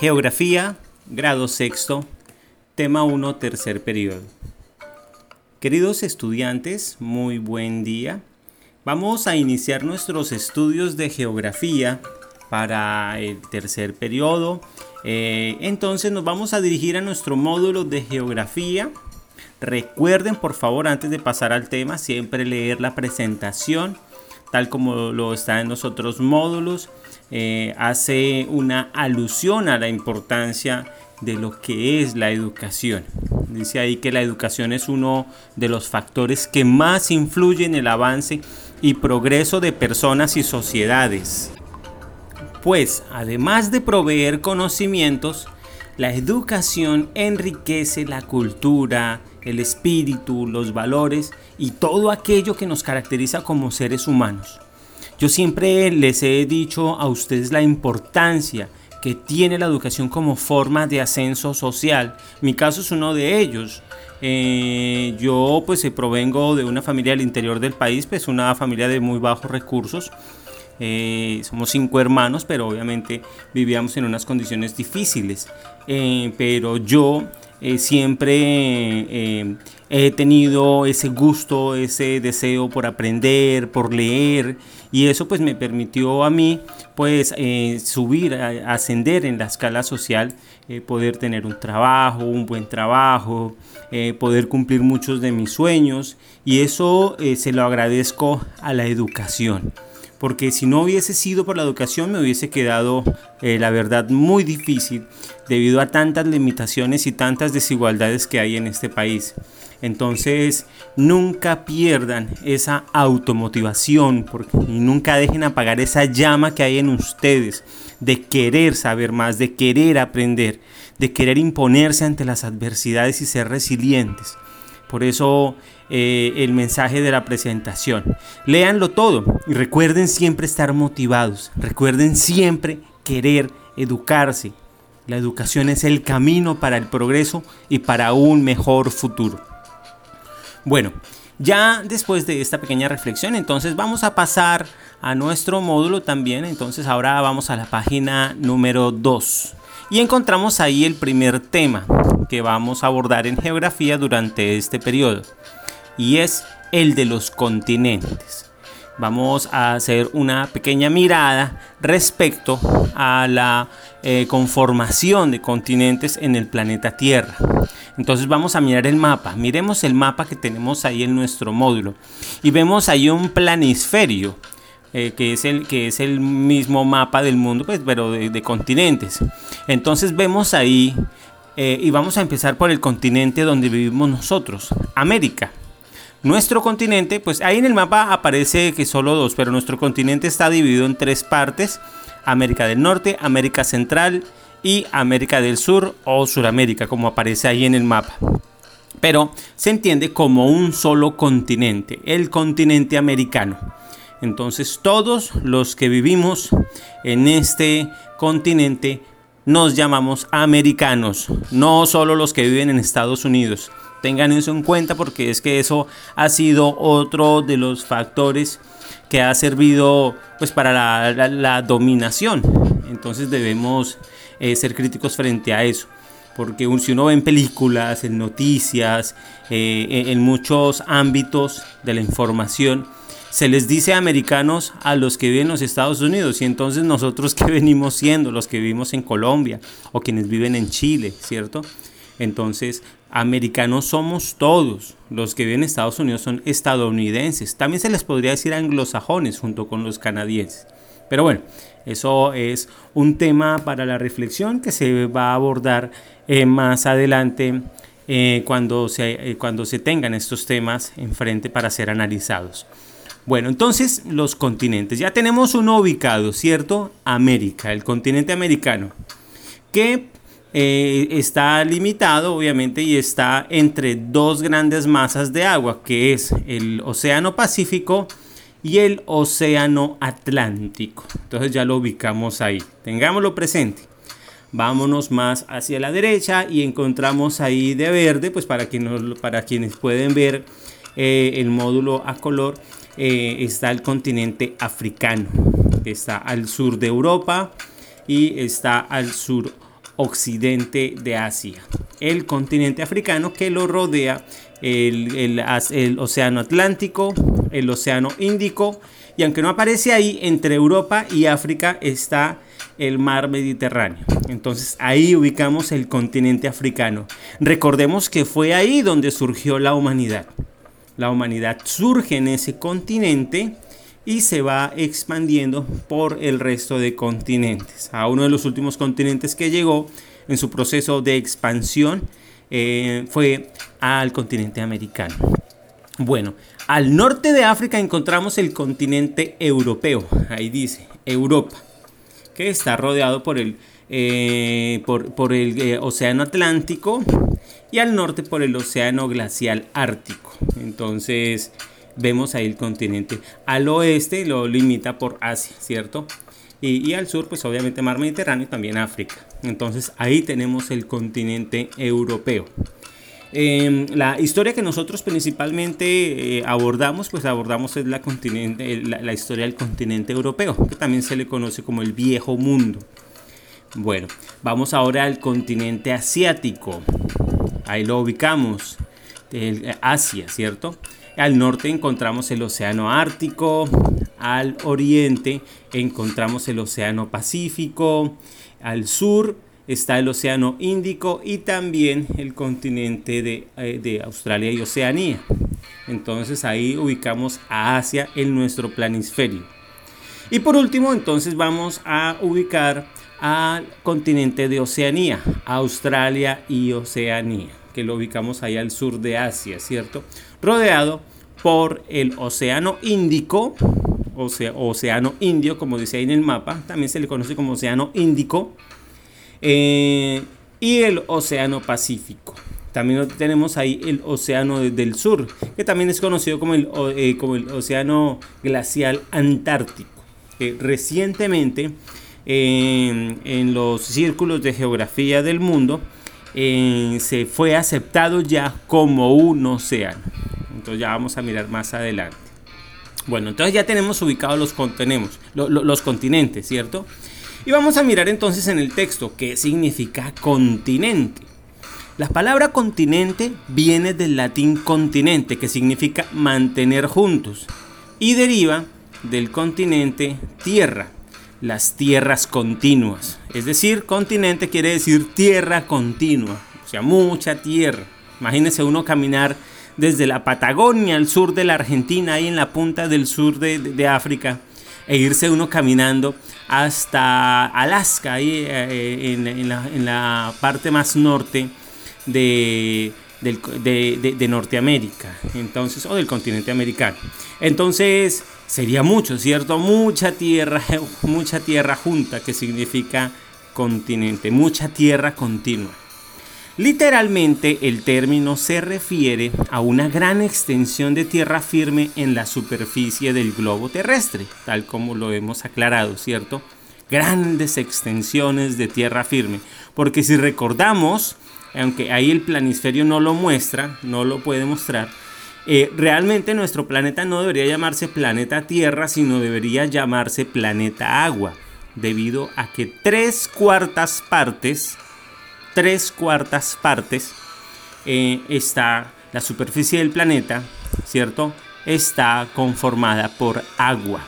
Geografía, grado sexto, tema 1, tercer periodo. Queridos estudiantes, muy buen día. Vamos a iniciar nuestros estudios de geografía para el tercer periodo. Eh, entonces nos vamos a dirigir a nuestro módulo de geografía. Recuerden por favor antes de pasar al tema siempre leer la presentación tal como lo está en los otros módulos. Eh, hace una alusión a la importancia de lo que es la educación. Dice ahí que la educación es uno de los factores que más influyen en el avance y progreso de personas y sociedades. Pues además de proveer conocimientos, la educación enriquece la cultura, el espíritu, los valores y todo aquello que nos caracteriza como seres humanos. Yo siempre les he dicho a ustedes la importancia que tiene la educación como forma de ascenso social. Mi caso es uno de ellos. Eh, yo pues provengo de una familia del interior del país, pues una familia de muy bajos recursos. Eh, somos cinco hermanos, pero obviamente vivíamos en unas condiciones difíciles. Eh, pero yo eh, siempre eh, he tenido ese gusto, ese deseo por aprender, por leer y eso pues me permitió a mí pues eh, subir, ascender en la escala social, poder tener un trabajo, un buen trabajo, poder cumplir muchos de mis sueños y eso se lo agradezco a la educación porque si no hubiese sido por la educación me hubiese quedado, eh, la verdad, muy difícil debido a tantas limitaciones y tantas desigualdades que hay en este país. Entonces, nunca pierdan esa automotivación porque, y nunca dejen apagar esa llama que hay en ustedes de querer saber más, de querer aprender, de querer imponerse ante las adversidades y ser resilientes. Por eso eh, el mensaje de la presentación. Léanlo todo y recuerden siempre estar motivados. Recuerden siempre querer educarse. La educación es el camino para el progreso y para un mejor futuro. Bueno, ya después de esta pequeña reflexión, entonces vamos a pasar a nuestro módulo también. Entonces ahora vamos a la página número 2 y encontramos ahí el primer tema que vamos a abordar en geografía durante este periodo y es el de los continentes. Vamos a hacer una pequeña mirada respecto a la eh, conformación de continentes en el planeta Tierra. Entonces vamos a mirar el mapa. Miremos el mapa que tenemos ahí en nuestro módulo. Y vemos ahí un planisferio. Eh, que, es el, que es el mismo mapa del mundo, pues, pero de continentes. Entonces vemos ahí eh, y vamos a empezar por el continente donde vivimos nosotros, América. Nuestro continente, pues ahí en el mapa aparece que solo dos, pero nuestro continente está dividido en tres partes, América del Norte, América Central y América del Sur o Suramérica, como aparece ahí en el mapa. Pero se entiende como un solo continente, el continente americano. Entonces todos los que vivimos en este continente nos llamamos americanos, no solo los que viven en Estados Unidos. Tengan eso en cuenta porque es que eso ha sido otro de los factores que ha servido pues para la, dominación. Entonces debemos eh, ser críticos frente a eso. Porque si uno ve en películas, en noticias, eh, en muchos ámbitos de la información, se les dice americanos a los que viven en los Estados Unidos y entonces nosotros que venimos siendo los que vivimos en Colombia o quienes viven en Chile, ¿cierto? Entonces, americanos somos todos. Los que viven en Estados Unidos son estadounidenses. También se les podría decir anglosajones junto con los canadienses. Pero bueno, eso es un tema para la reflexión que se va a abordar eh, más adelante eh, cuando, se, eh, cuando se tengan estos temas enfrente para ser analizados. Bueno, entonces los continentes. Ya tenemos uno ubicado, ¿cierto? América, el continente americano. Que eh, está limitado, obviamente, y está entre dos grandes masas de agua, que es el Océano Pacífico y el Océano Atlántico. Entonces ya lo ubicamos ahí. Tengámoslo presente. Vámonos más hacia la derecha y encontramos ahí de verde, pues para, para quienes pueden ver eh, el módulo a color eh, está el continente africano, está al sur de Europa y está al sur occidente de Asia. El continente africano que lo rodea el, el, Océano Atlántico, el Océano Índico, y aunque no aparece ahí, entre Europa y África está el mar Mediterráneo. Entonces ahí ubicamos el continente africano. Recordemos que fue ahí donde surgió la humanidad. La humanidad surge en ese continente y se va expandiendo por el resto de continentes. A uno de los últimos continentes que llegó en su proceso de expansión eh, fue al continente americano. Bueno, al norte de África encontramos el continente europeo, ahí dice, Europa, que está rodeado por el, eh, por, el eh, Océano Atlántico y al norte por el Océano Glacial Ártico. Entonces, vemos ahí el continente. Al oeste lo limita por Asia, ¿cierto? Y, al sur, pues obviamente mar Mediterráneo y también África. Entonces ahí tenemos el continente europeo. Em, la historia que nosotros principalmente eh, abordamos, pues abordamos es la, continente, la, historia del continente europeo, que también se le conoce como el viejo mundo. Bueno, vamos ahora al continente asiático. Ahí lo ubicamos, Asia, ¿cierto? Al norte encontramos el Océano Ártico, al oriente encontramos el Océano Pacífico, al sur está el Océano Índico y también el continente de, eh, Australia y Oceanía. Entonces ahí ubicamos a Asia en nuestro planisferio. Y por último, entonces vamos a ubicar al continente de Oceanía, Australia y Oceanía, que lo ubicamos ahí al sur de Asia, ¿cierto? Rodeado por el Océano Índico, o sea, Océano Indio, como dice ahí en el mapa, también se le conoce como Océano Índico, eh, y el Océano Pacífico. También tenemos ahí el Océano del Sur, que también es conocido como el, eh, como el Océano Glacial Antártico. recientemente, en los círculos de geografía del mundo, eh, se fue aceptado ya como un océano. Entonces ya vamos a mirar más adelante. Bueno, entonces ya tenemos ubicados los, los continentes, ¿cierto? Y vamos a mirar entonces en el texto qué significa continente. La palabra continente viene del latín continente, que significa mantener juntos, y deriva del continente tierra, las tierras continuas. Es decir, continente quiere decir tierra continua, o sea, mucha tierra. Imagínese uno caminar desde la Patagonia al sur de la Argentina, ahí en la punta del sur de, África, e irse uno caminando hasta Alaska, ahí eh, en, la, parte más norte de, de, Norteamérica, entonces, o del continente americano. Entonces, sería mucho, ¿cierto? Mucha tierra, mucha tierra junta, que significa continente, mucha tierra continua. Literalmente el término se refiere a una gran extensión de tierra firme en la superficie del globo terrestre, tal como lo hemos aclarado, ¿cierto? Grandes extensiones de tierra firme, porque si recordamos, aunque ahí el planisferio no lo muestra, no lo puede mostrar, eh, realmente nuestro planeta no debería llamarse planeta Tierra, sino debería llamarse planeta Agua, debido a que tres cuartas partes tres cuartas partes eh, está la superficie del planeta, ¿cierto? Está conformada por agua.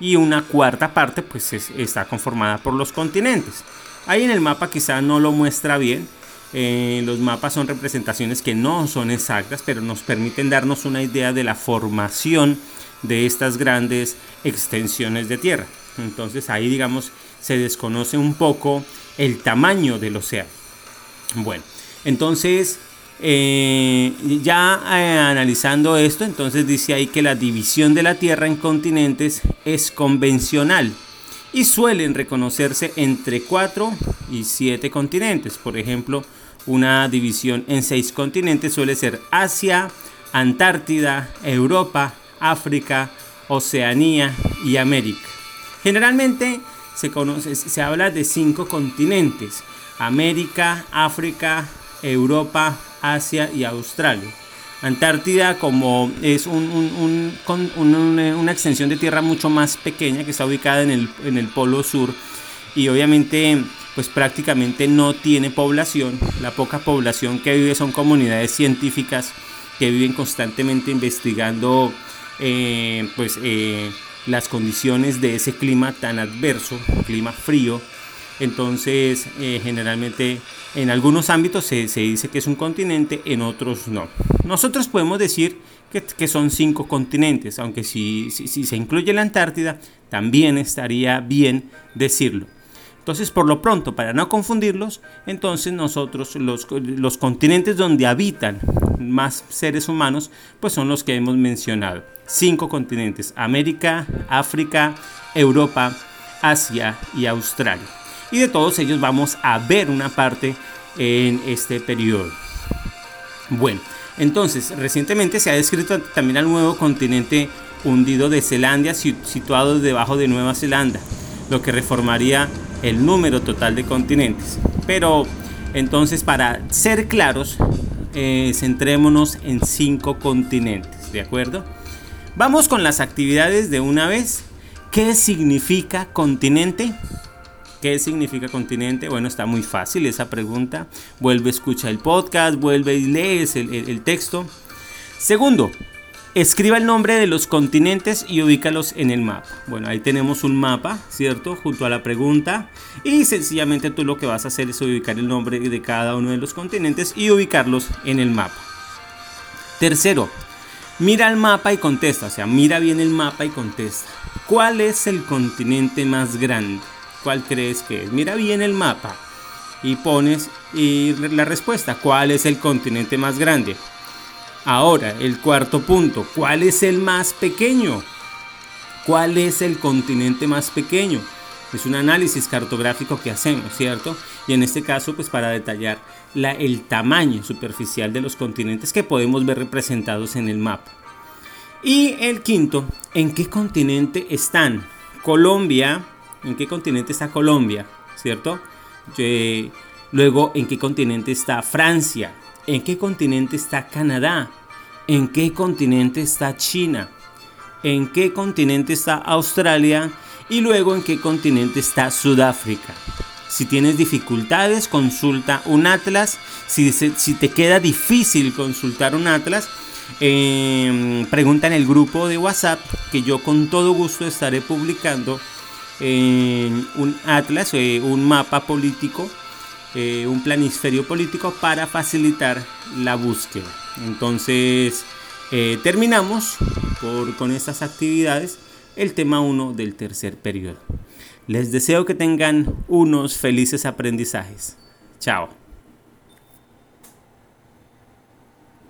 Y una cuarta parte pues está conformada por los continentes. Ahí en el mapa quizá no lo muestra bien. Eh, los mapas son representaciones que no son exactas, pero nos permiten darnos una idea de la formación de estas grandes extensiones de tierra. Entonces ahí digamos se desconoce un poco el tamaño del océano. Bueno, entonces eh, ya eh, analizando esto, entonces dice ahí que la división de la Tierra en continentes es convencional y suelen reconocerse entre 4 y 7 continentes. Por ejemplo, una división en 6 continentes suele ser Asia, Antártida, Europa, África, Oceanía y América. Generalmente se, conoce, se habla de 5 continentes América, África, Europa, Asia y Australia. Antártida como es un, una extensión de tierra mucho más pequeña que está ubicada en el, polo sur y obviamente pues prácticamente no tiene población. La poca población que vive son comunidades científicas que viven constantemente investigando eh, pues, eh, las condiciones de ese clima tan adverso, clima frío. Entonces, eh, generalmente en algunos ámbitos se, dice que es un continente, en otros no. Nosotros podemos decir que, son cinco continentes, aunque si, si se incluye la Antártida, también estaría bien decirlo. Entonces, por lo pronto, para no confundirlos, entonces nosotros los, los, continentes donde habitan más seres humanos, pues son los que hemos mencionado. Cinco continentes, América, África, Europa, Asia y Australia. Y de todos ellos vamos a ver una parte en este periodo. Bueno, entonces, recientemente se ha descrito también al nuevo continente hundido de Zelandia, situado debajo de Nueva Zelanda, lo que reformaría el número total de continentes. Pero entonces para ser claros, eh, centrémonos en cinco continentes, ¿de acuerdo? Vamos con las actividades de una vez. ¿Qué significa continente? ¿Qué significa continente? Bueno, está muy fácil esa pregunta. Vuelve, escucha el podcast, vuelve y lees el texto. Segundo, Escriba el nombre de los continentes y ubícalos en el mapa. Bueno, ahí tenemos un mapa, ¿cierto? Junto a la pregunta. Y sencillamente tú lo que vas a hacer es ubicar el nombre de cada uno de los continentes y ubicarlos en el mapa. Tercero, mira el mapa y contesta. O sea, mira bien el mapa y contesta. ¿Cuál es el continente más grande? ¿Cuál crees que es? Mira bien el mapa y pones la respuesta. ¿Cuál es el continente más grande? Ahora, el cuarto punto, ¿cuál es el más pequeño? ¿Cuál es el continente más pequeño? Es un análisis cartográfico que hacemos, ¿cierto? Y en este caso, pues para detallar la, el tamaño superficial de los continentes que podemos ver representados en el mapa. Y el quinto, ¿en qué continente están? Colombia, ¿en qué continente está Colombia? ¿Cierto? luego, ¿en qué continente está Francia? ¿En qué continente está Canadá? ¿En qué continente está China? ¿En qué continente está Australia? Y luego en qué continente está Sudáfrica. Si tienes dificultades, consulta un atlas. Si, te queda difícil consultar un atlas, em, pregunta en el grupo de WhatsApp que yo con todo gusto estaré publicando un atlas, eh, un mapa político eh, un planisferio político para facilitar la búsqueda. Entonces, eh, terminamos por, con estas actividades el tema 1 del tercer periodo. Les deseo que tengan unos felices aprendizajes. Chao.